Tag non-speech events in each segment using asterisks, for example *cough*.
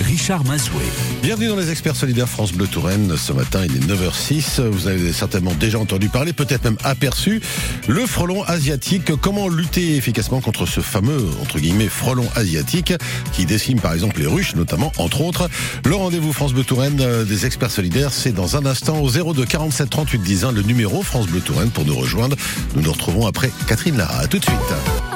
Richard Mazoué. Bienvenue dans les experts solidaires France Bleu Touraine. Ce matin, il est 9h06. Vous avez certainement déjà entendu parler, peut-être même aperçu, le frelon asiatique. Comment lutter efficacement contre ce fameux, entre guillemets, frelon asiatique qui décime par exemple les ruches, notamment, entre autres? Le rendez-vous France Bleu Touraine euh, des experts solidaires, c'est dans un instant au 02 47 38 10 1, le numéro France Bleu Touraine pour nous rejoindre. Nous nous retrouvons après Catherine Lara. À tout de suite.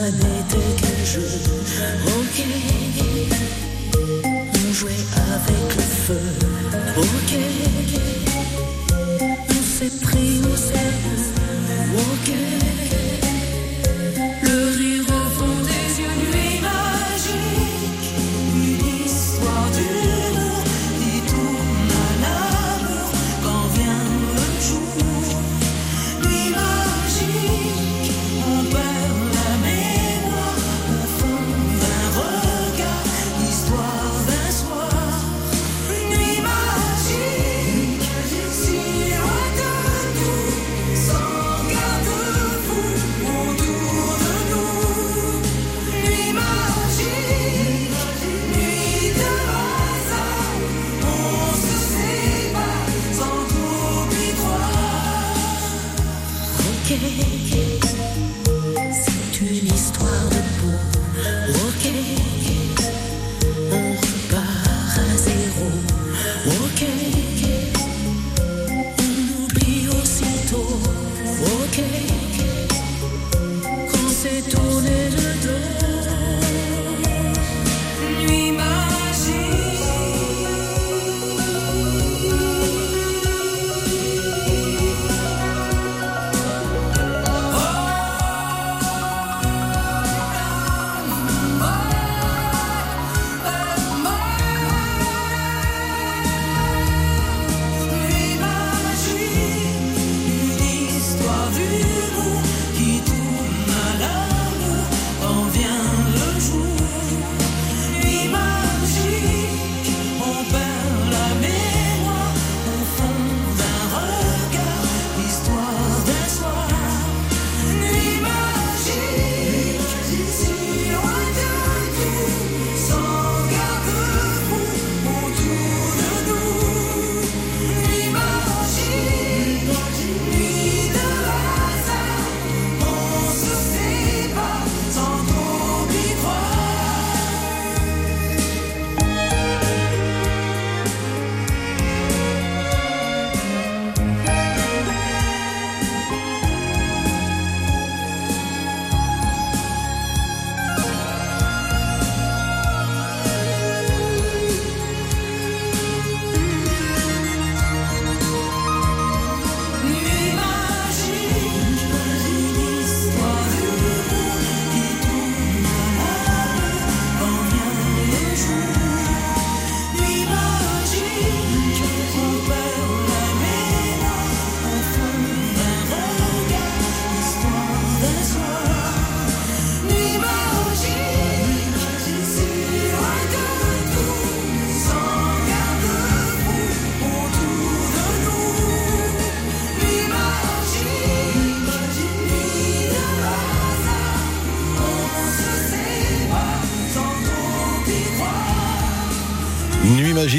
N'était qu'un jeu. Ok, on jouait avec le feu. Ok, on s'est pris au sérieux.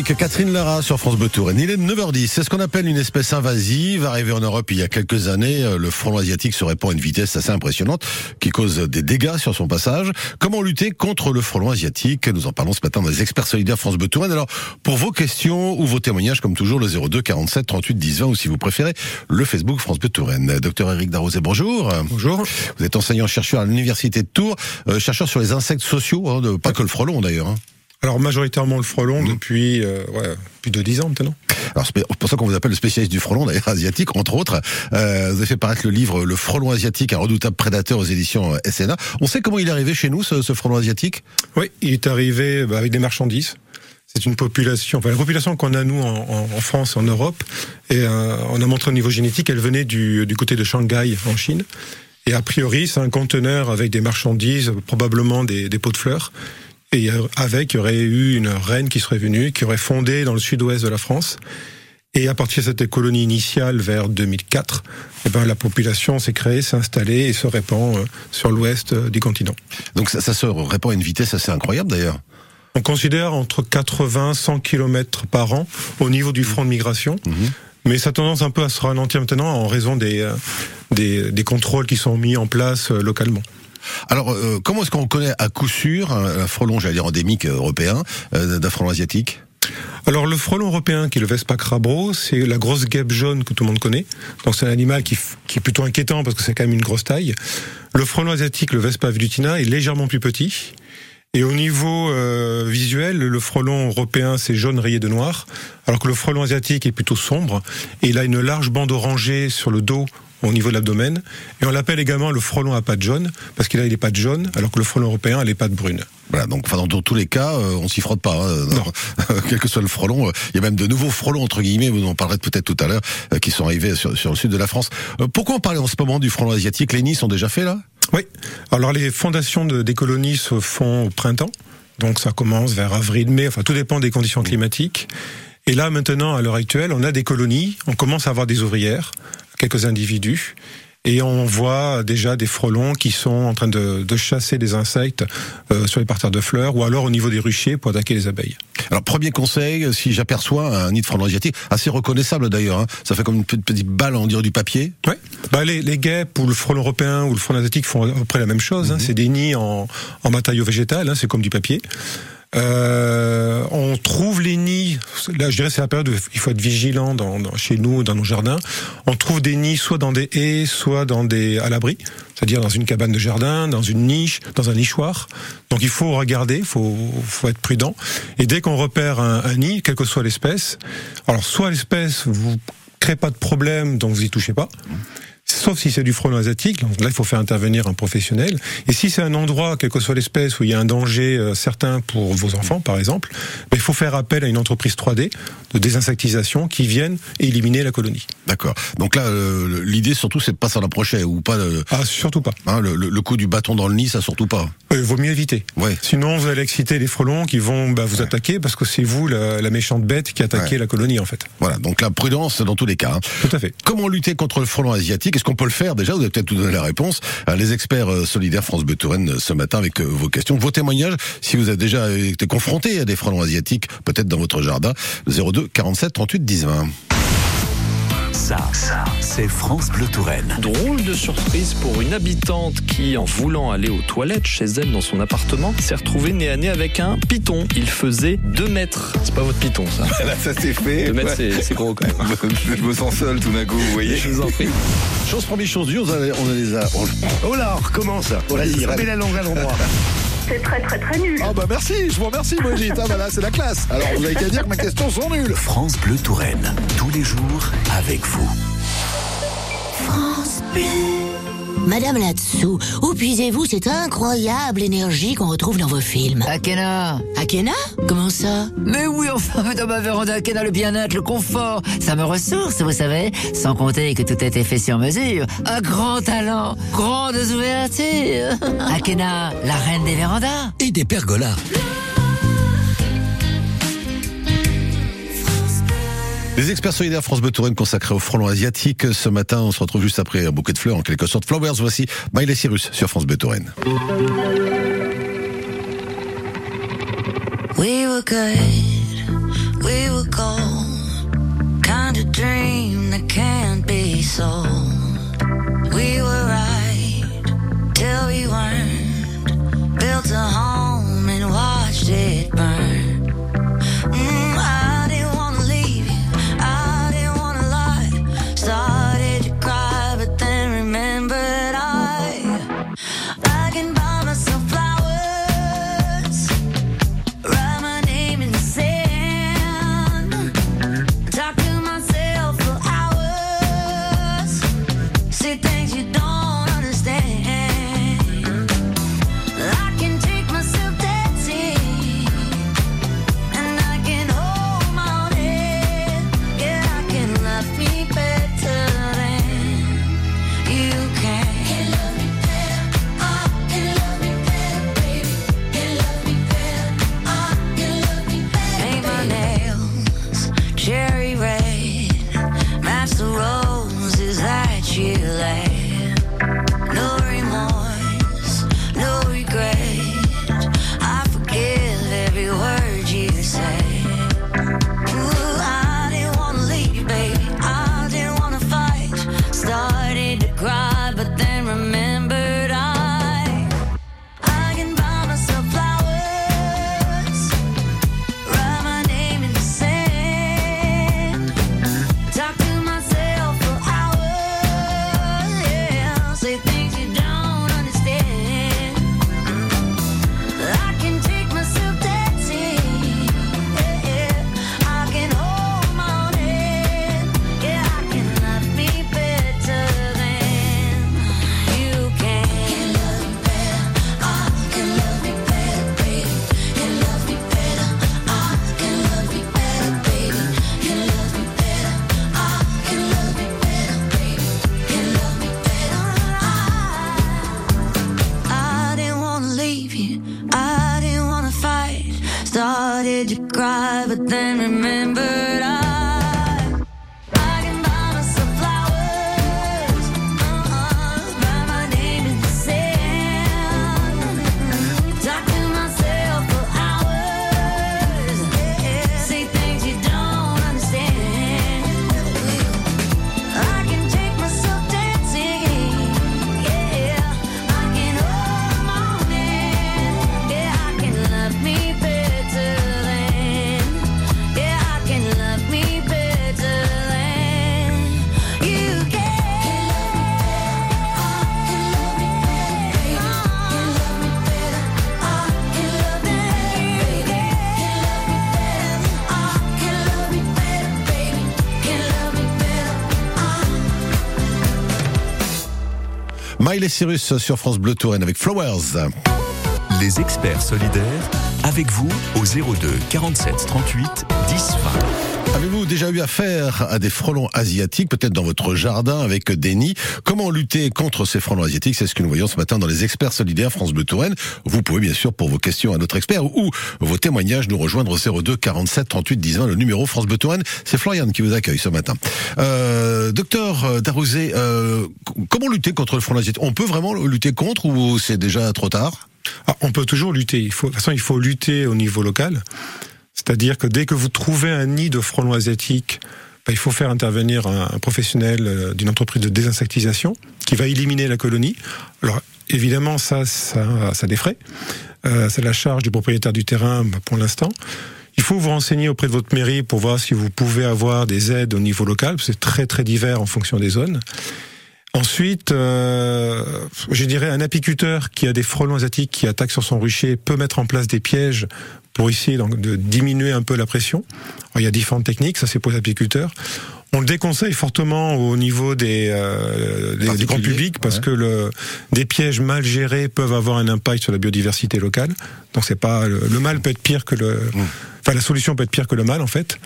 Catherine Lara sur France Bleu Touraine. Il est 9h10. C'est ce qu'on appelle une espèce invasive. Arrivé en Europe il y a quelques années, euh, le frelon asiatique se répand à une vitesse assez impressionnante qui cause des dégâts sur son passage. Comment lutter contre le frelon asiatique? Nous en parlons ce matin dans les experts solidaires France Bleu Touraine. Alors, pour vos questions ou vos témoignages, comme toujours, le 02 47 38 10 20 ou si vous préférez, le Facebook France Bleu Touraine. Docteur Eric Darroset, bonjour. Bonjour. Vous êtes enseignant-chercheur à l'Université de Tours, euh, chercheur sur les insectes sociaux, hein, de- pas que le frelon d'ailleurs. hein. Alors majoritairement le frelon depuis euh, ouais, plus de 10 ans maintenant. Alors c'est pour ça qu'on vous appelle le spécialiste du frelon, d'ailleurs asiatique, entre autres. Euh, vous avez fait paraître le livre Le frelon asiatique, un redoutable prédateur aux éditions euh, SNA. On sait comment il est arrivé chez nous, ce, ce frelon asiatique? Oui, il est arrivé bah, avec des marchandises. C'est une population, enfin la population qu'on a nous en, en, en France, en Europe, et euh, on a montré au niveau génétique, elle venait du, du côté de Shanghai en Chine. Et a priori, c'est un conteneur avec des marchandises, probablement des, des pots de fleurs. Et euh, avec, il y aurait eu une reine qui serait venue, qui aurait fondé dans le sud-ouest de la France. Et à partir de cette colonie initiale, vers 2004, eh ben, la population s'est créée, s'est installée et se répand euh, sur l'ouest euh, du continent. Donc ça, ça se répand à une vitesse assez incroyable d'ailleurs. On considère entre 80 100 km par an au niveau du front de migration. Mhm. Mais ça a tendance un peu à se ralentir maintenant en raison des, des, des contrôles qui sont mis en place localement. Alors, euh, comment est-ce qu'on connaît à coup sûr un, un frelon, j'allais dire endémique euh, européen, euh, d'un frelon asiatique? Alors le frelon européen, qui est le Vespa crabro, c'est la grosse guêpe jaune que tout le monde connaît. Donc c'est un animal qui, qui est plutôt inquiétant parce que c'est quand même une grosse taille. Le frelon asiatique, le Vespa velutina, est légèrement plus petit. Et au niveau euh, visuel, le frelon européen, c'est jaune rayé de noir, alors que le frelon asiatique est plutôt sombre. Et il a une large bande orangée sur le dos au niveau de l'abdomen. Et on l'appelle également le frelon à pattes jaunes, parce qu'il a les pattes jaunes, alors que le frelon européen a les pattes brunes. Voilà, donc enfin, dans, dans tous les cas, euh, on s'y frotte pas. hein, Non. *laughs* Quel que soit le frelon, euh, il y a même de nouveaux frelons entre guillemets. Vous en parlerez peut-être tout à l'heure, euh, qui sont arrivés sur, sur le sud de la France. Euh, pourquoi on parle en ce moment du frelon asiatique? Les nids sont déjà faits là? Oui. Alors les fondations de, des colonies se font au printemps. Donc ça commence vers avril-mai. Enfin, tout dépend des conditions climatiques. Et là, maintenant, à l'heure actuelle, on a des colonies. On commence à avoir des ouvrières, quelques individus. Et on voit déjà des frelons qui sont en train de, de chasser des insectes euh, sur les parterres de fleurs ou alors au niveau des ruchers pour attaquer les abeilles. Alors premier conseil, si j'aperçois un nid de frelon asiatique, assez reconnaissable d'ailleurs, hein, ça fait comme une petite, petite balle, on dirait du papier. Ouais. Bah les, les guêpes ou le frelon européen ou le frelon asiatique font à peu près la même chose. hein. C'est des nids en, en matériau végétal, hein, c'est comme du papier. Euh, on trouve les nids, là je dirais c'est la période où il faut être vigilant dans, dans- chez nous, dans nos jardins. On trouve des nids soit dans des haies, soit dans des à l'abri, c'est-à-dire dans une cabane de jardin, dans une niche, dans un nichoir. Donc il faut regarder, il faut, faut être prudent. Et dès qu'on repère un, un nid, quelle que soit l'espèce, alors soit l'espèce vous crée pas de problème, donc vous y touchez pas. Sauf si c'est du frelon asiatique, donc là il faut faire intervenir un professionnel. Et si c'est un endroit, quelle que soit l'espèce, où il y a un danger euh, certain pour vos enfants, par exemple, ben, il faut faire appel à une entreprise 3D de désinsectisation qui vienne éliminer la colonie. D'accord. Donc là, euh, l'idée surtout, c'est de pas s'en approcher ou pas. euh, Ah, surtout pas. hein, le, le- le coup du bâton dans le nid, ça surtout pas. Il vaut mieux éviter. Ouais. Sinon, vous allez exciter les frelons qui vont bah, vous attaquer parce que c'est vous la, la méchante bête qui attaquait Ouais. la colonie, en fait. Voilà. Donc la prudence dans tous les cas. hein. Tout à fait. Comment lutter contre le frelon asiatique? Est-ce qu'on peut le faire déjà? Vous avez peut-être tout donné la réponse. Euh, Les experts euh, solidaires France Bleu Touraine euh, ce matin avec vos questions, vos témoignages. Si vous avez déjà été confronté à des frelons asiatiques, peut-être dans votre jardin, 02 47 38 10 20. Ça, ça, c'est France Bleu Touraine. Drôle de surprise pour une habitante qui, en voulant aller aux toilettes chez elle dans son appartement, s'est retrouvée nez à nez avec un python. Il faisait 2 mètres. C'est pas votre python, ça. *laughs* Là, ça c'est fait. 2 mètres, Ouais. c'est- c'est gros quand même. *laughs* Je me sens seul tout d'un coup, vous voyez. Je vous en prie. Chose première, chose dure, on a, on a les a. on- Oh là, on recommence. Vas-y, remets la langue à l'endroit. *laughs* C'est très très très nul. Ah bah merci, je vous remercie Brigitte. Ah bah là, c'est la classe. Alors vous avez qu'à dire que mes questions sont nulles. France Bleu Touraine, tous les jours avec vous. France Bleu. Madame Latsou, où puisez-vous cette incroyable énergie qu'on retrouve dans vos films Akena Akena Comment ça Mais oui, enfin, dans ma véranda, Akena, le bien-être, le confort, ça me ressource, vous savez. Sans compter que tout a été fait sur mesure. Un grand talent, grandes ouvertures. *laughs* Akena, la reine des vérandas. Et des pergolas. Les experts solidaires France Bleu consacrés au frelon asiatique. Ce matin, on se retrouve juste après un bouquet de fleurs, en quelque sorte. Flowers, voici Miley Cyrus sur France Bleu Cyrus sur France Bleu Touraine avec Flowers. Les experts solidaires, avec vous au 02 47 38 10 20. Avez-vous déjà eu affaire à des frelons asiatiques, peut-être dans votre jardin avec des nids Comment lutter contre ces frelons asiatiques? C'est ce que nous voyons ce matin dans les experts solidaires France Bleu Touraine. Vous pouvez bien sûr pour vos questions à notre expert ou vos témoignages nous rejoindre au 02 47 38 10 20, le numéro France Bleu Touraine. C'est Florian qui vous accueille ce matin. Euh, docteur Darouzé, euh, comment lutter contre le frelon asiatique? On peut vraiment lutter contre ou c'est déjà trop tard? Ah, on peut toujours lutter. Il faut, de toute façon, il faut lutter au niveau local. C'est-à-dire que dès que vous trouvez un nid de frelons asiatiques, ben, il faut faire intervenir un, professionnel euh, d'une entreprise de désinsectisation qui va éliminer la colonie. Alors évidemment, ça, ça, ça défraie. Euh, c'est la charge du propriétaire du terrain ben, pour l'instant. Il faut vous renseigner auprès de votre mairie pour voir si vous pouvez avoir des aides au niveau local. C'est très très divers en fonction des zones. Ensuite, euh, je dirais un apiculteur qui a des frelons asiatiques qui attaquent sur son rucher peut mettre en place des pièges pour essayer donc, de diminuer un peu la pression. Alors, il y a différentes techniques, ça c'est pour les apiculteurs. On le déconseille fortement au niveau des, euh, des- du grand public parce ouais. que le, des pièges mal gérés peuvent avoir un impact sur la biodiversité locale. Donc c'est pas le, le mal peut être pire que le, enfin la solution peut être pire que le mal en fait.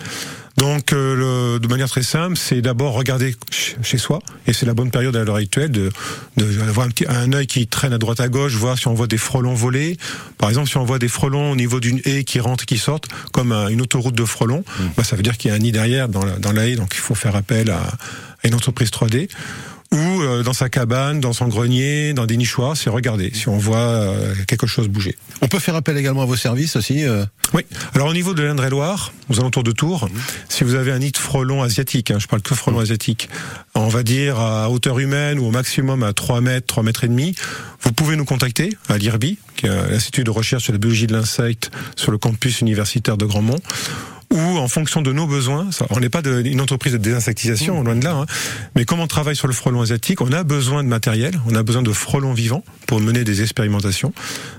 Donc, euh, le- de manière très simple, c'est d'abord regarder ch- chez soi, et c'est la bonne période à l'heure actuelle de de- d'avoir un, un œil qui traîne à droite à gauche, voir si on voit des frelons voler. Par exemple, si on voit des frelons au niveau d'une haie qui rentrent, qui sortent, comme un- une autoroute de frelons, bah, ça veut dire qu'il y a un nid derrière dans la, dans la haie, donc il faut faire appel à, à une entreprise 3D. Ou euh, dans sa cabane, dans son grenier, dans des nichoirs, c'est regarder si on voit euh, quelque chose bouger. On peut faire appel également à vos services aussi euh Oui. Alors au niveau de l'Indre-et-Loire, aux alentours de Tours, si vous avez un nid de frelon asiatique, hein, je parle que frelon asiatique, on va dire à hauteur humaine ou au maximum à 3 mètres, 3 mètres et demi, vous pouvez nous contacter à l'IRBI, qui est l'Institut de recherche sur la biologie de l'insecte sur le campus universitaire de Grandmont ou en fonction de nos besoins, ça- on n'est pas de- une entreprise de désinsectisation, loin de là, hein, mais comme on travaille sur le frelon asiatique, on a besoin de matériel, on a besoin de frelons vivants pour mener des expérimentations.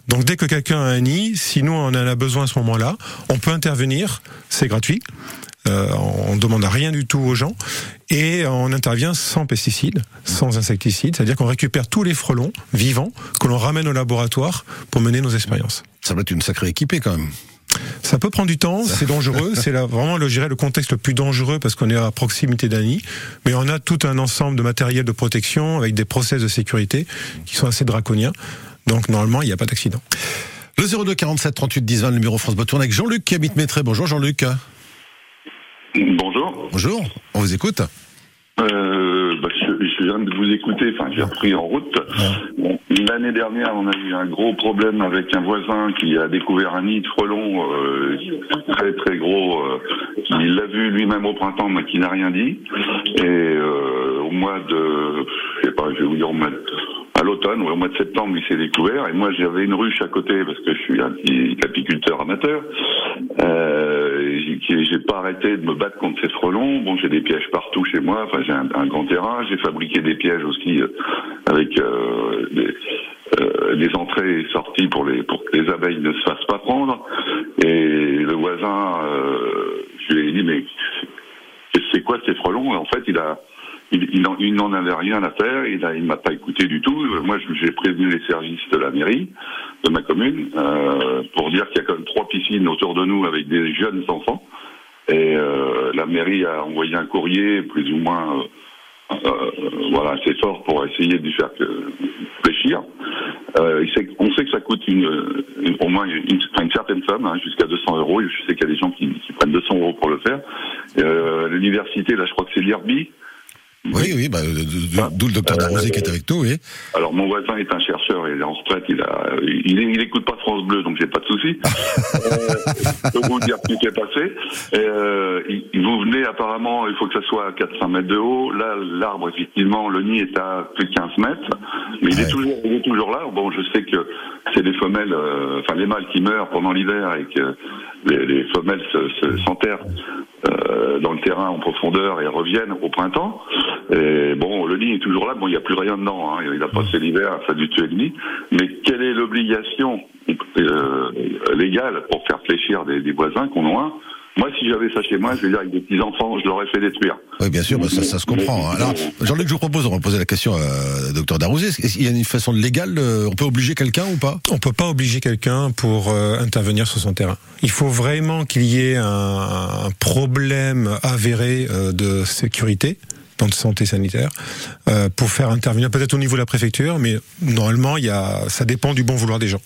Donc dès que quelqu'un a un nid, si nous on en a besoin à ce moment-là, on peut intervenir, c'est gratuit. Euh, on ne demande rien du tout aux gens et on intervient sans pesticides, sans insecticides, c'est-à-dire qu'on récupère tous les frelons vivants que l'on ramène au laboratoire pour mener nos expériences. Ça va être une sacrée équipée quand même. Ça peut prendre du temps, c'est dangereux, c'est là vraiment le, je dirais, le contexte le plus dangereux parce qu'on est à proximité d'un nid, mais on a tout un ensemble de matériel de protection avec des process de sécurité qui sont assez draconiens. Donc normalement, il n'y a pas d'accident. Le 02 47 38 10 20, le numéro France Bleu Touraine avec Jean-Luc qui habite. Bonjour Jean-Luc. Bonjour. Bonjour, on vous écoute. Euh, bah, je, viens de vous écouter, enfin j'ai repris en route. Bon, L'année dernière, on a eu un gros problème avec un voisin qui a découvert un nid de frelons euh, très très gros. euh, il l'a vu lui-même au printemps, mais qui n'a rien dit. Et euh, au mois de, je sais pas, je vais vous dire au mois de- à l'automne ou au mois de septembre, il s'est découvert. Et moi, j'avais une ruche à côté parce que je suis un petit apiculteur amateur. Euh, j'ai- qui- j'ai pas arrêté de me battre contre ces frelons. Bon, j'ai des pièges partout chez moi. Enfin, j'ai un, un grand terrain. J'ai fabriqué des pièges aussi euh, avec euh, des, euh, des entrées et sorties pour les pour que les abeilles ne se fassent pas prendre. Et le voisin, je lui ai dit mais c'est quoi ces frelons? Et En fait, il a il, il en- il n'en avait rien à faire, il il m'a pas écouté du tout. Moi, j'ai prévenu les services de la mairie, de ma commune, pour dire qu'il y a quand même trois piscines autour de nous avec des jeunes enfants. Et la mairie a envoyé un courrier plus ou moins, voilà, assez fort pour essayer de lui faire réfléchir. Euh, on sait que ça coûte une, au moins une certaine somme, hein, jusqu'à 200 euros. Je sais qu'il y a des gens qui, qui prennent 200 euros pour le faire. Euh, L'université, là, je crois que c'est l'IRBI. Oui, oui, bah, d'où le docteur Darrouzé qui est avec nous, oui. Alors mon voisin est un chercheur, il est en retraite, il a, il, il écoute pas France Bleu, donc j'ai pas de souci. *laughs* euh, je peux vous dire ce qui s'est passé. Euh, vous venez apparemment, il faut que ça soit à 400 mètres de haut. Là, l'arbre, effectivement, le nid est à plus de 15 mètres, mais il est toujours, il est toujours là. Bon, je sais que c'est des femelles, euh, enfin les mâles qui meurent pendant l'hiver et que les, les femelles se- se- s'enterrent euh, dans le terrain en profondeur et reviennent au printemps. Et bon, le nid est toujours là. Bon, il n'y a plus rien dedans. Hein. Il a passé l'hiver, ça a dû tuer le nid. Mais quelle est l'obligation euh, légale pour faire fléchir des, des voisins qu'on a Moi, si j'avais ça chez moi, je veux dire, avec des petits enfants, je l'aurais fait détruire. Oui, bien sûr, bah, ça, ça se comprend. hein. Alors, Jean-Luc, je vous propose, on va poser la question à docteur Darrouzé. Est-ce qu'il y a une façon légale, on peut obliger quelqu'un ou pas? On peut pas obliger quelqu'un pour euh, intervenir sur son terrain. Il faut vraiment qu'il y ait un, un problème avéré euh, de sécurité de santé sanitaire euh, pour faire intervenir peut-être au niveau de la préfecture, mais normalement il y a, ça dépend du bon vouloir des gens.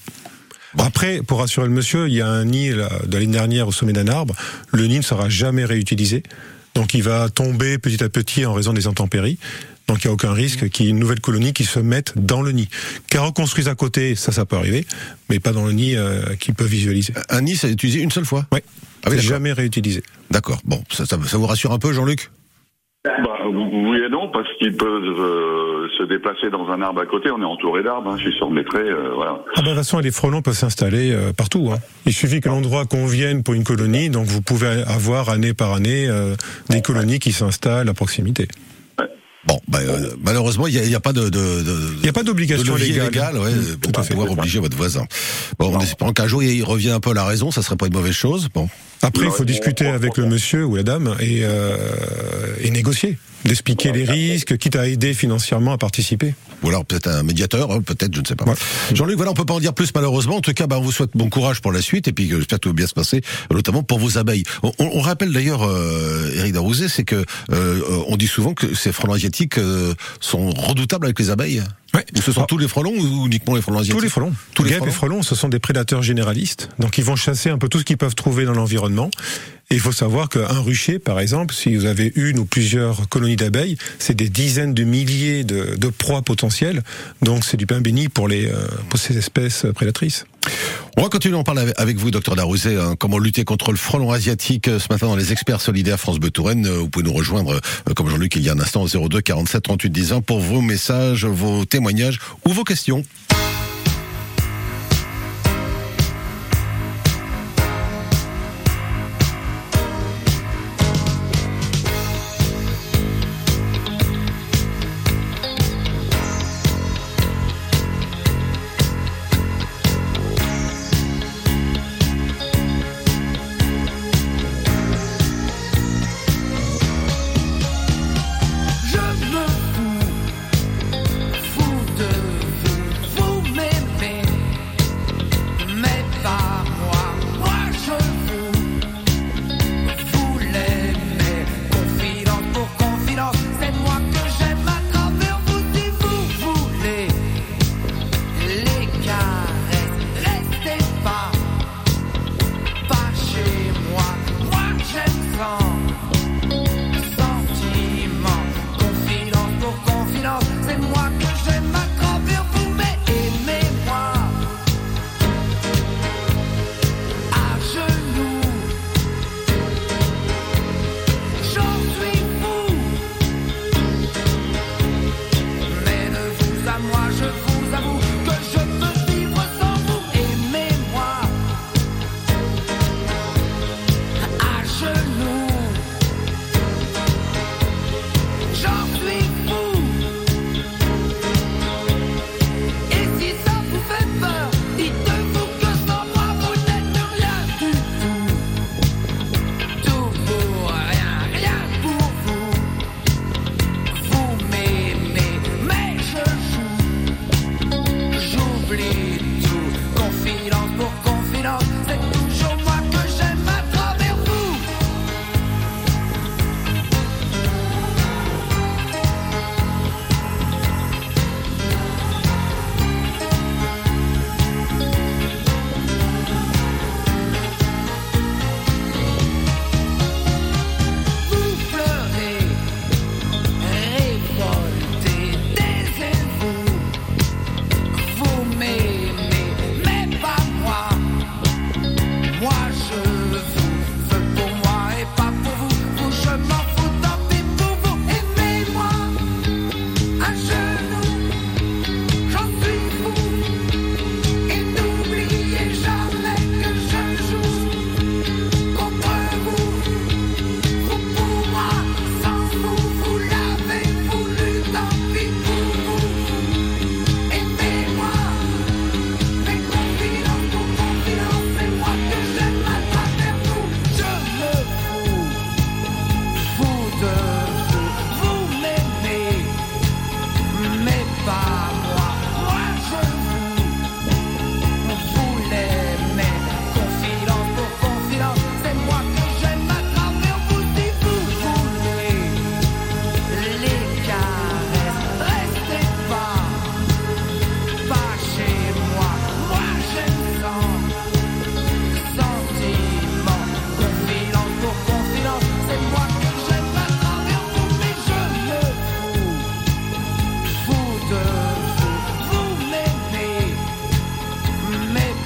Après, pour rassurer le monsieur, il y a un nid de l'année dernière au sommet d'un arbre. Le nid ne sera jamais réutilisé, donc il va tomber petit à petit en raison des intempéries. Donc il n'y a aucun risque qu'il y ait une nouvelle colonie qui se mette dans le nid. Qu'elle reconstruise à côté, ça, ça peut arriver, mais pas dans le nid euh, qu'il peut visualiser. Un nid, c'est utilisé une seule fois Oui. Ah oui, C'est d'accord. jamais réutilisé. D'accord. Bon, ça, ça, ça vous rassure un peu, Jean-Luc? Bah, oui et non, parce qu'ils peuvent euh, se déplacer dans un arbre à côté. On est entouré d'arbres. Hein. Je suis sur le maîtrais, euh, voilà. Ah bah, de toute façon, les frelons peuvent s'installer euh, partout. Hein. Il suffit que l'endroit convienne pour une colonie, donc vous pouvez avoir année par année euh, des colonies qui s'installent à proximité. Bon, bah, euh, malheureusement, il n'y a, y pas de. Il n'y a pas d'obligation légale. légale. ouais, Mmh, pour pouvoir obliger votre voisin. Bon, en espérant qu'un jour il revient un peu à la raison, ça serait pas une mauvaise chose. Bon. Après, il faut discuter avec le monsieur ou la dame et, euh, et négocier, d'expliquer les risques, quitte à aider financièrement à participer. Ou alors peut-être un médiateur, hein, peut-être, je ne sais pas. Jean-Luc, voilà, on peut pas en dire plus malheureusement. En tout cas, bah, on vous souhaite bon courage pour la suite et puis euh, j'espère que tout va bien se passer, notamment pour vos abeilles. On, on- on rappelle d'ailleurs, euh, Eric Darouzé, c'est que euh, on dit souvent que ces frelons asiatiques euh, sont redoutables avec les abeilles. Ou ce sont tous les frelons ou uniquement les frelons asiatiques Tous les frelons. Tous les Guêpes frelons. et frelons, ce sont des prédateurs généralistes. Donc ils vont chasser un peu tout ce qu'ils peuvent trouver dans l'environnement. Il faut savoir qu'un rucher, par exemple, si vous avez une ou plusieurs colonies d'abeilles, c'est des dizaines de milliers de, de proies potentielles. Donc c'est du pain béni pour, les, euh, pour ces espèces prédatrices. On va continuer en parler avec- vous, docteur Darouzé, hein, comment lutter contre le frelon asiatique euh, ce matin dans les experts solidaires France Bleu Touraine. Euh, Vous pouvez nous rejoindre, comme Jean-Luc il y a un instant, au 02 47 38 10 20 pour vos messages, vos témoignages ou vos questions.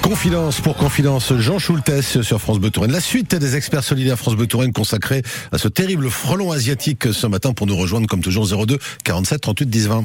Confidence pour Confidence, Jean Schultes sur France Bleu Touraine. La suite des experts solidaires France Bleu Touraine consacrée à ce terrible frelon asiatique ce matin pour nous rejoindre comme toujours 02 47 38 10 20.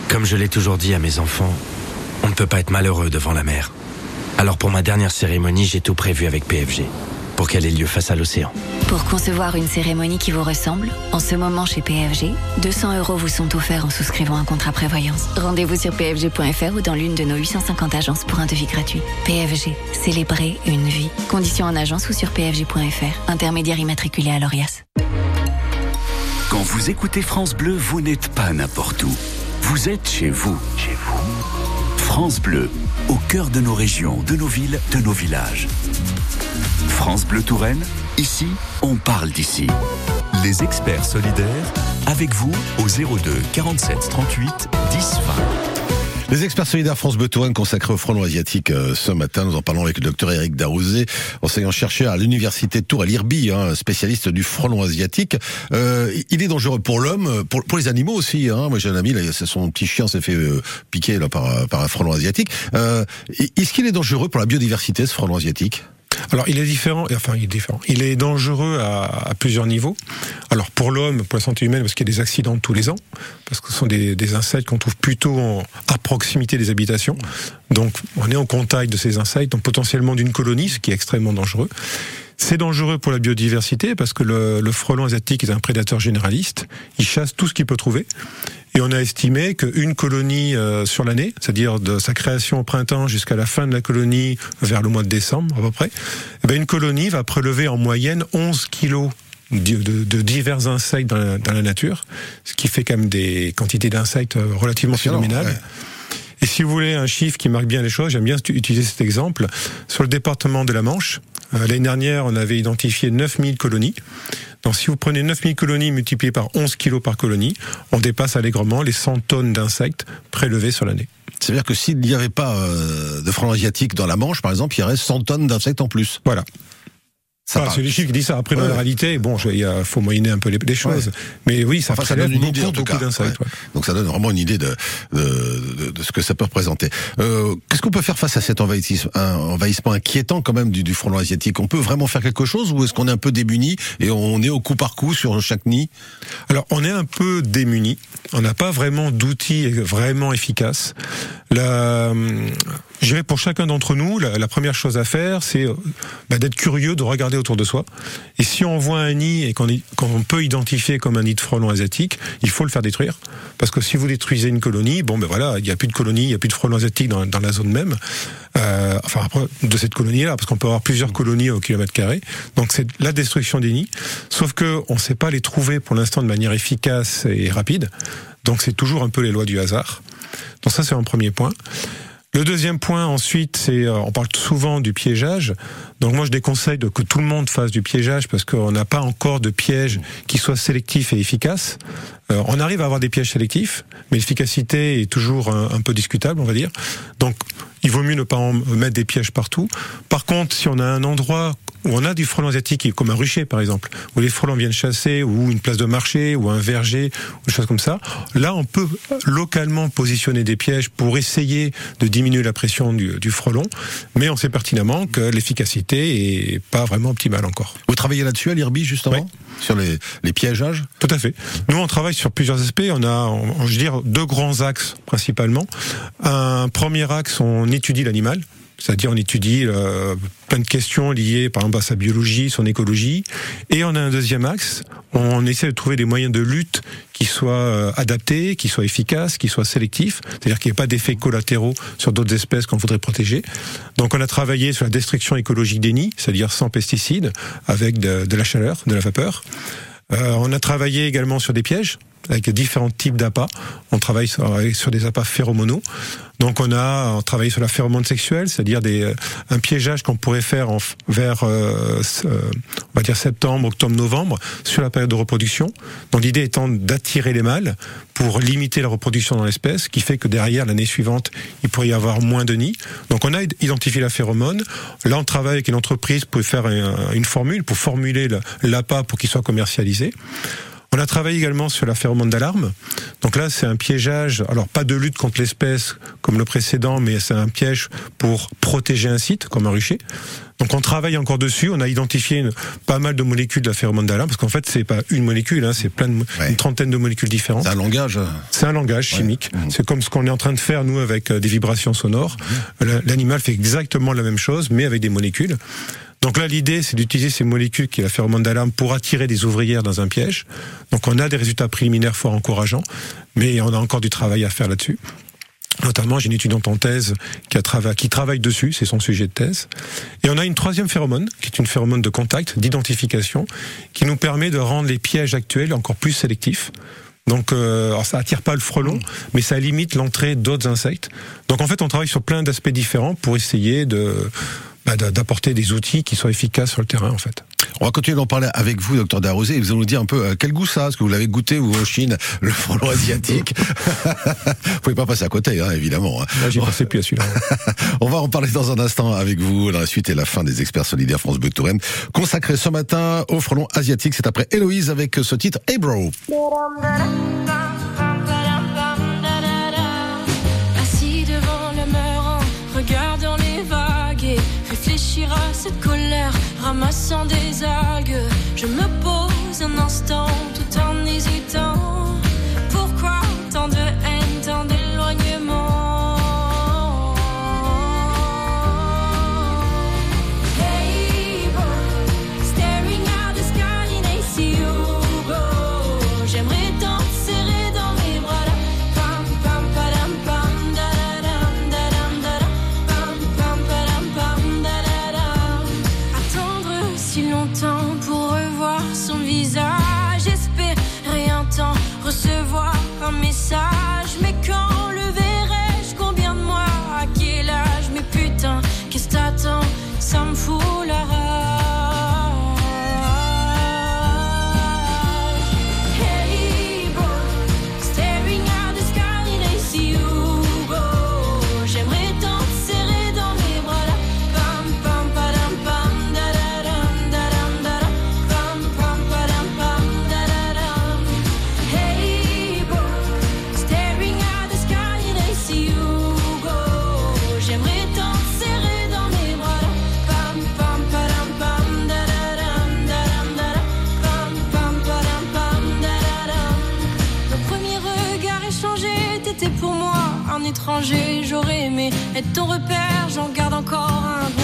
Comme je l'ai toujours dit à mes enfants, on ne peut pas être malheureux devant la mer. Alors pour ma dernière cérémonie, j'ai tout prévu avec PFG, pour qu'elle ait lieu face à l'océan. Pour concevoir une cérémonie qui vous ressemble, en ce moment chez PFG, 200 euros vous sont offerts en souscrivant un contrat prévoyance. Rendez-vous sur pfg.fr ou dans l'une de nos 850 agences pour un devis gratuit. PFG, célébrer une vie. Conditions en agence ou sur pfg.fr. Intermédiaire immatriculé à l'ORIAS. Quand vous écoutez France Bleu, vous n'êtes pas n'importe où. Vous êtes chez vous. Chez vous. France Bleu, au cœur de nos régions, de nos villes, de nos villages. France Bleu Touraine, ici, on parle d'ici. Les experts solidaires, avec vous au 02 47 38 10 20. Les experts solidaires France Bleu Touraine consacrés au frelon asiatique euh, ce matin. Nous en parlons avec le docteur Eric Darouzé, enseignant-chercheur à l'université de Tours à l'IRBI, hein, spécialiste du frelon asiatique. Euh, il est dangereux pour l'homme, pour, pour les animaux aussi. Hein. Moi j'ai un ami, là, son petit chien s'est fait euh, piquer là, par, par un frelon asiatique. Euh, Est-ce qu'il est dangereux pour la biodiversité ce frelon asiatique? Alors, il est différent, enfin, il est différent. Il est dangereux à, plusieurs niveaux. Alors, pour l'homme, pour la santé humaine, parce qu'il y a des accidents tous les ans, parce que ce sont des, des insectes qu'on trouve plutôt en, à proximité des habitations. Donc, on est en contact de ces insectes, donc potentiellement d'une colonie, ce qui est extrêmement dangereux. C'est dangereux pour la biodiversité parce que le, le frelon asiatique est un prédateur généraliste. Il chasse tout ce qu'il peut trouver. Et on a estimé qu'une colonie euh, sur l'année, c'est-à-dire de sa création au printemps jusqu'à la fin de la colonie, vers le mois de décembre à peu près, eh ben une colonie va prélever en moyenne 11 kilos de, de, de divers insectes dans la, dans la, nature, ce qui fait quand même des quantités d'insectes relativement phénoménales. Ouais. Et si vous voulez un chiffre qui marque bien les choses, j'aime bien utiliser cet exemple. Sur le département de la Manche, euh, l'année dernière, on avait identifié 9000 colonies. Donc si vous prenez 9000 colonies multipliées par 11 kilos par colonie, on dépasse allègrement les 100 tonnes d'insectes prélevés sur l'année. C'est-à-dire que s'il n'y avait pas euh, de frelons asiatiques dans la Manche, par exemple, il y aurait 100 tonnes d'insectes en plus. Voilà. C'est les chiffres qui disent ça. Après, ouais. dans la réalité, bon, il faut moyenner un peu les, les choses. Ouais. Mais oui, ça, enfin, ça donne une beaucoup, idée, en tout cas. Ouais. Donc ça donne vraiment une idée de, de, de, de ce que ça peut représenter. Euh, Qu'est-ce qu'on peut faire face à cet envahissement, un envahissement inquiétant quand même du, du frelon asiatique? On peut vraiment faire quelque chose ou est-ce qu'on est un peu démuni et on est au coup par coup sur chaque nid? Alors, on est un peu démuni. On n'a pas vraiment d'outils vraiment efficaces. La, je dirais pour chacun d'entre nous, la, la, première chose à faire, c'est bah, d'être curieux, de regarder autour de soi. Et si on voit un nid et qu'on qu peut identifier comme un nid de frelon asiatique, il faut le faire détruire. Parce que si vous détruisez une colonie, bon ben voilà, il n'y a plus de colonie, il n'y a plus de frelon asiatique dans, dans la zone même. Euh, enfin après, de cette colonie-là, parce qu'on peut avoir plusieurs colonies au kilomètre carré. Donc c'est la destruction des nids. Sauf que on ne sait pas les trouver pour l'instant de manière efficace et rapide. Donc c'est toujours un peu les lois du hasard. Donc ça c'est un premier point. Le deuxième point ensuite, c'est euh, on parle souvent du piégeage. Donc moi je déconseille de que tout le monde fasse du piégeage parce qu'on n'a pas encore de piège qui soit sélectif et efficace. Euh, on arrive à avoir des pièges sélectifs, mais l'efficacité est toujours un, un, peu discutable, on va dire. Donc il vaut mieux ne pas en mettre des pièges partout. Par contre, si on a un endroit où on a du frelon asiatique, comme un rucher par exemple, où les frelons viennent chasser, ou une place de marché, ou un verger, ou des choses comme ça, là on peut localement positionner des pièges pour essayer de diminuer la pression du, du frelon, mais on sait pertinemment que l'efficacité est pas vraiment optimale encore. Vous travaillez là-dessus à l'IRBI justement oui. Sur les, les, piégeages Tout à fait. Nous on travaille sur plusieurs aspects, on a, on, je veux dire, deux grands axes principalement. Un premier axe, on étudie l'animal, c'est-à-dire on étudie euh, plein de questions liées par exemple à sa biologie, son écologie, et on a un deuxième axe, on essaie de trouver des moyens de lutte qui soient euh, adaptés, qui soient efficaces, qui soient sélectifs, c'est-à-dire qu'il n'y ait pas d'effets collatéraux sur d'autres espèces qu'on voudrait protéger. Donc on a travaillé sur la destruction écologique des nids, c'est-à-dire sans pesticides, avec de, la chaleur, de la vapeur. Euh, on a travaillé également sur des pièges, avec différents types d'appâts. On travaille sur, des appâts phéromonaux. Donc on a on travaille sur la phéromone sexuelle, c'est-à-dire des euh, un piégeage qu'on pourrait faire en, vers euh, on va dire septembre, octobre, novembre sur la période de reproduction. Donc l'idée étant d'attirer les mâles pour limiter la reproduction dans l'espèce, qui fait que derrière l'année suivante il pourrait y avoir moins de nids. Donc on a identifié la phéromone. Là on travaille avec une entreprise pour faire une formule pour formuler l'appât pour qu'il soit commercialisé. On a travaillé également sur la phéromone d'alarme. Donc là, c'est un piégeage, alors pas de lutte contre l'espèce comme le précédent, mais c'est un piège pour protéger un site, comme un rucher. Donc on travaille encore dessus. On a identifié une, pas mal de molécules de la phéromone d'alarme, parce qu'en fait, c'est pas une molécule, hein, c'est plein de, une trentaine de molécules différentes. C'est un langage. C'est un langage chimique. Mmh. C'est comme ce qu'on est en train de faire nous avec euh, des vibrations sonores. Mmh. L'animal fait exactement la même chose, mais avec des molécules. Donc là, l'idée, c'est d'utiliser ces molécules qui est la phéromone d'alarme pour attirer des ouvrières dans un piège. Donc on a des résultats préliminaires fort encourageants, mais on a encore du travail à faire là-dessus. Notamment, j'ai une étudiante en thèse qui, qui travaille dessus, c'est son sujet de thèse. Et on a une troisième phéromone, qui est une phéromone de contact, d'identification, qui nous permet de rendre les pièges actuels encore plus sélectifs. Donc, euh, alors ça attire pas le frelon, mais ça limite l'entrée d'autres insectes. Donc, en fait, on travaille sur plein d'aspects différents pour essayer de bah, d'apporter des outils qui soient efficaces sur le terrain en fait. On va continuer d'en parler avec vous, docteur Darosé, et vous allez nous dire un peu euh, quel goût ça est-ce que vous l'avez goûté ou en Chine, *laughs* le frelon asiatique. *laughs* vous pouvez pas passer à côté, hein, évidemment. Là, j'ai passé plus à celui-là. *laughs* On va en parler dans un instant avec vous, dans la suite et la fin des experts solidaires France Bleu Touraine, consacré ce matin au frelon asiatique. C'est après Héloïse avec ce titre Hey déchira cette colère, ramasse j'aurais aimé être ton repère, j'en garde encore un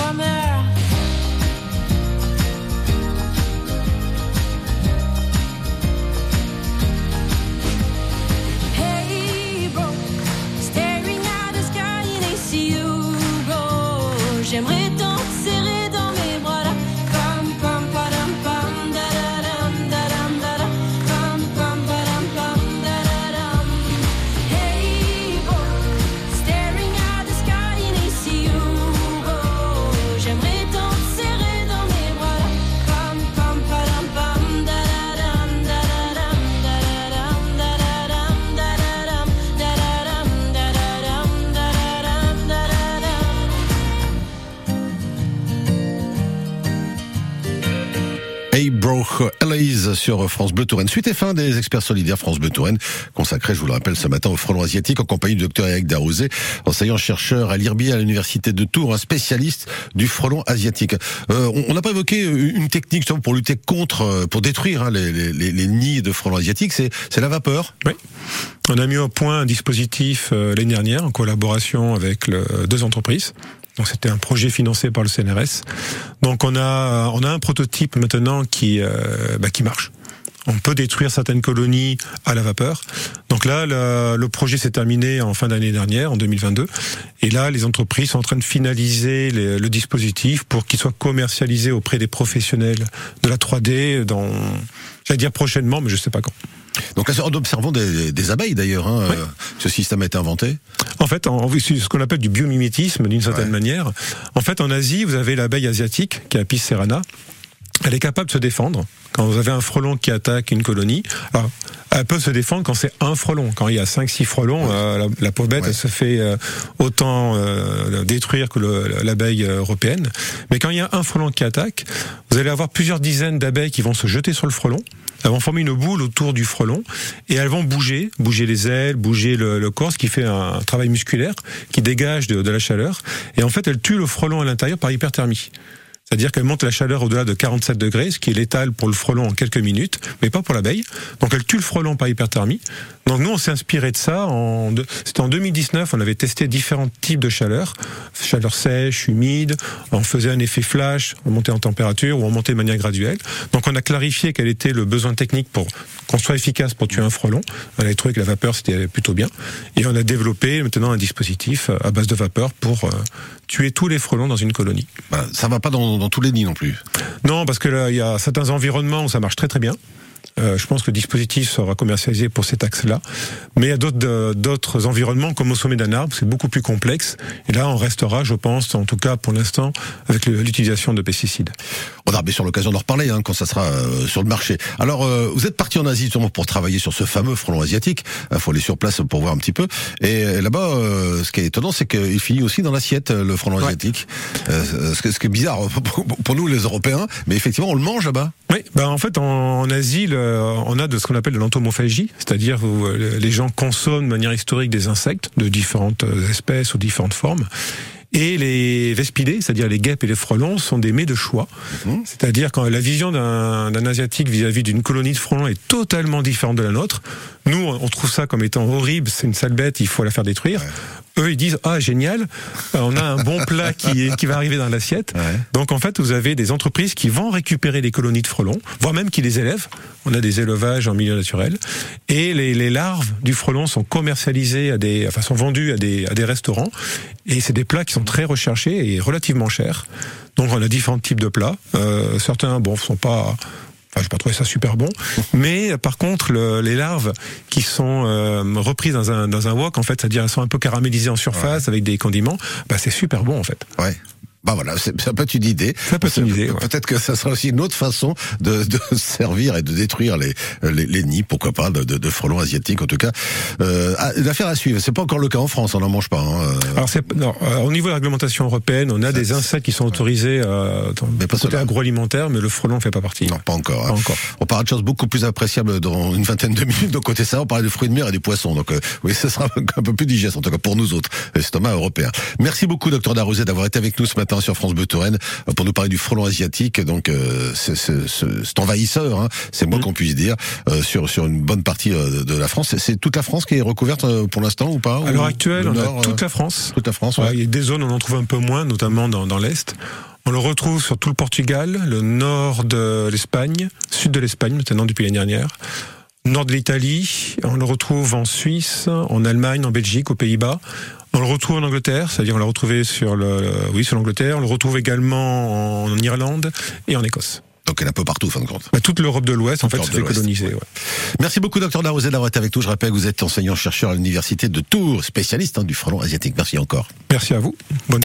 Bro, Alaise sur France Bleu Touraine. Suite et fin des experts solidaires France Bleu Touraine, consacré, je vous le rappelle, ce matin au frelon asiatique en compagnie du docteur Eric Darosé, enseignant-chercheur à l'IRBI à l'université de Tours, un spécialiste du frelon asiatique. Euh, on n'a pas évoqué une technique pour lutter contre, euh, pour détruire hein, les, les- les- nids de frelons asiatiques, c'est la vapeur. Oui. On a mis au point un dispositif euh, l'année dernière en collaboration avec deux entreprises. Donc c'était un projet financé par le CNRS. Donc on a on a un prototype maintenant qui euh, bah, qui marche. On peut détruire certaines colonies à la vapeur. Donc là, le, projet s'est terminé en fin d'année dernière, en 2022. Et là, les entreprises sont en train de finaliser le dispositif pour qu'il soit commercialisé auprès des professionnels de la 3D dans, j'allais dire prochainement, mais je sais pas quand. Donc en observant des, des abeilles d'ailleurs, hein, euh, ce système a été inventé. En fait, en, ce qu'on appelle du biomimétisme d'une certaine manière. En fait, en Asie, vous avez l'abeille asiatique qui est Apis cerana. Elle est capable de se défendre. Quand vous avez un frelon qui attaque une colonie, alors, elle peut se défendre quand c'est un frelon. Quand il y a 5-6 frelons, euh, la, la pauvre bête, elle se fait euh, autant euh, détruire que le- l'abeille européenne. Mais quand il y a un frelon qui attaque, vous allez avoir plusieurs dizaines d'abeilles qui vont se jeter sur le frelon. Elles vont former une boule autour du frelon et elles vont bouger, bouger les ailes, bouger le, le corps, ce qui fait un travail musculaire qui dégage de, de la chaleur. Et en fait, elles tuent le frelon à l'intérieur par hyperthermie. C'est-à-dire qu'elle monte la chaleur au-delà de 47 degrés, ce qui est létal pour le frelon en quelques minutes, mais pas pour l'abeille. Donc elle tue le frelon par hyperthermie. Donc nous, on s'est inspiré de ça. C'était en 2019, on avait testé différents types de chaleur. Chaleur sèche, humide, on faisait un effet flash, on montait en température ou on montait de manière graduelle. Donc on a clarifié quel était le besoin technique pour qu'on soit efficace pour tuer un frelon. On avait trouvé que la vapeur, c'était plutôt bien. Et on a développé maintenant un dispositif à base de vapeur pour euh, tuer tous les frelons dans une colonie. Bah, ça va pas dans, dans tous les nids non plus. Non, parce que il y a certains environnements où ça marche très très bien. Euh, je pense que le dispositif sera commercialisé pour cet axe-là. Mais il y a d'autres euh, d'autres environnements, comme au sommet d'un arbre, c'est beaucoup plus complexe. Et là, on restera, je pense, en tout cas pour l'instant, avec l'utilisation de pesticides. On aura bien sûr l'occasion d'en reparler hein, quand ça sera euh, sur le marché. Alors, euh, vous êtes parti en Asie justement pour travailler sur ce fameux frelon asiatique. Il faut aller sur place pour voir un petit peu. Et euh, là-bas, euh, ce qui est étonnant, c'est qu'il finit aussi dans l'assiette, le frelon asiatique. Euh, ce, qui est- bizarre *laughs* pour, nous les Européens, mais effectivement, on le mange là-bas. Oui, ben en fait, en, en Asie, le- on a de ce qu'on appelle de l'entomophagie, c'est-à-dire où euh, les gens consomment de manière historique des insectes de différentes euh, espèces ou différentes formes. Et les vespidés, c'est-à-dire les guêpes et les frelons, sont des mets de choix. C'est-à-dire quand la vision d'un asiatique vis-à-vis d'une colonie de frelons est totalement différente de la nôtre. Nous, on trouve ça comme étant horrible, c'est une sale bête, il faut la faire détruire. Eux, ils disent ah génial, on a un bon plat qui, est- qui va arriver dans l'assiette. Donc en fait, vous avez des entreprises qui vont récupérer les colonies de frelons, voire même qui les élèvent. On a des élevages en milieu naturel, et les, les larves du frelon sont commercialisées à des, enfin sont vendues à des à des restaurants, et c'est des plats qui sont très recherchés et relativement chers. Donc on a différents types de plats. Euh, certains, bon, sont pas Enfin, j'ai pas trouvé ça super bon. Mais par contre, le- les larves qui sont euh, reprises dans un dans un wok, en fait, c'est-à-dire elles sont un peu caramélisées en surface avec des condiments, bah c'est super bon en fait. Ouais. Bah voilà, c'est- ça peut être une idée. Ça peut être une idée. ouais. Peut-être que ça sera aussi une autre façon de, de *laughs* servir et de détruire les, les, les nids, pourquoi pas, de, de, frelons asiatiques en tout cas. Euh, ah, L'affaire à suivre, c'est pas encore le cas en France, on n'en mange pas. Hein. euh. Alors c'est non, euh, au niveau de la réglementation européenne, on a des insectes qui sont autorisés euh, dans Mais pas le côté agroalimentaire, mais le frelon fait pas partie. Non, pas encore. hein. Pas encore. On parlera de choses beaucoup plus appréciables dans une vingtaine de *laughs* minutes. Donc côté ça, on parle de fruits de mer et du poisson. Donc euh, oui, ce sera *laughs* un peu plus digeste en tout cas pour nous autres, l'estomac européen. Merci beaucoup, docteur Darosé, d'avoir été avec nous ce matin sur France Bleu Touraine euh, pour nous parler du frelon asiatique. Donc euh, cet envahisseur, hein, c'est Mm. moins qu'on puisse dire, euh, sur sur une bonne partie euh, de la France. C'est- toute la France qui est recouverte pour l'instant ou pas À l'heure actuelle, le on nord, a toute la France. toute la France. Ouais, ouais. il y a des zones où on en trouve un peu moins, notamment dans, dans l'Est. On le retrouve sur tout le Portugal, le nord de l'Espagne, sud de l'Espagne maintenant depuis l'année dernière, nord de l'Italie, on le retrouve en Suisse, en Allemagne, en Belgique, aux Pays-Bas. On le retrouve en Angleterre, c'est-à-dire on l'a retrouvé sur le, oui, sur l'Angleterre. On le retrouve également en Irlande et en Écosse. Donc elle est un peu partout, fin de compte. Bah, toute l'Europe de l'Ouest, en fait, L'Europe se de fait l'Ouest, coloniser. ouais. ouais. Merci beaucoup, docteur Darosé, d'avoir été avec nous. Je rappelle que vous êtes enseignant-chercheur à l'université de Tours, spécialiste hein, du frelon asiatique. Merci encore. Merci à vous. Bonne